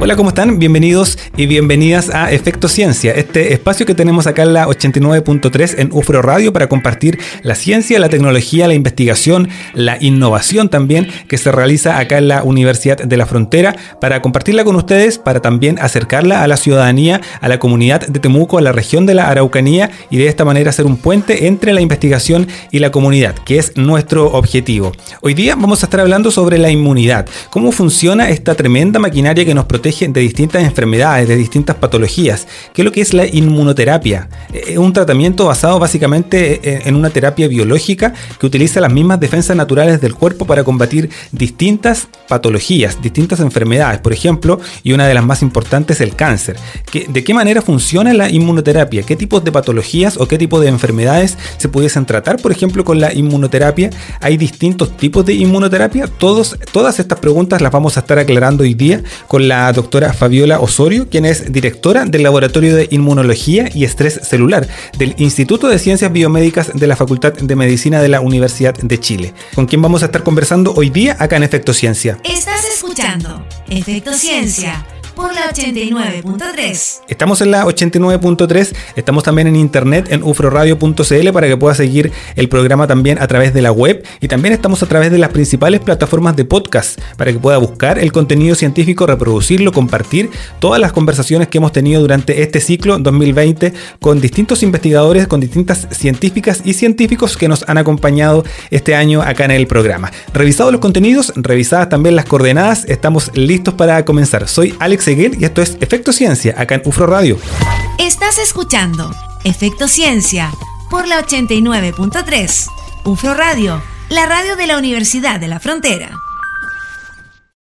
Hola, ¿cómo están? Bienvenidos y bienvenidas a Efecto Ciencia, este espacio que tenemos acá en la 89.3 en UFRO Radio para compartir la ciencia, la tecnología, la investigación, la innovación también que se realiza acá en la Universidad de la Frontera, para compartirla con ustedes, para también acercarla a la ciudadanía, a la comunidad de Temuco, a la región de la Araucanía y de esta manera hacer un puente entre la investigación y la comunidad, que es nuestro objetivo. Hoy día vamos a estar hablando sobre la inmunidad, cómo funciona esta tremenda maquinaria que nos protege de distintas enfermedades, de distintas patologías. ¿Qué es lo que es la inmunoterapia? Eh, es un tratamiento basado básicamente en una terapia biológica que utiliza las mismas defensas naturales del cuerpo para combatir distintas patologías, distintas enfermedades, por ejemplo, y una de las más importantes, el cáncer. ¿De qué manera funciona la inmunoterapia? ¿Qué tipos de patologías o qué tipo de enfermedades se pudiesen tratar, por ejemplo, con la inmunoterapia? ¿Hay distintos tipos de inmunoterapia? Todos, todas estas preguntas las vamos a estar aclarando hoy día con la doctora Fabiola Osorio, quien es directora del Laboratorio de Inmunología y Estrés Celular del Instituto de Ciencias Biomédicas de la Facultad de Medicina de la Universidad de Chile, con quien vamos a estar conversando hoy día acá en Efecto Ciencia. Estás escuchando Efecto Ciencia por la 89.3. Estamos en la 89.3, estamos también en internet en ufroradio.cl para que pueda seguir el programa también a través de la web y también estamos a través de las principales plataformas de podcast para que pueda buscar el contenido científico, reproducirlo, compartir todas las conversaciones que hemos tenido durante este ciclo 2020 con distintos investigadores, con distintas científicas y científicos que nos han acompañado este año acá en el programa. Revisados los contenidos, revisadas también las coordenadas, estamos listos para comenzar. Soy Alex y esto es Efecto Ciencia acá en UFRO Radio. Estás escuchando Efecto Ciencia por la 89.3 UFRO Radio, la radio de la Universidad de la Frontera.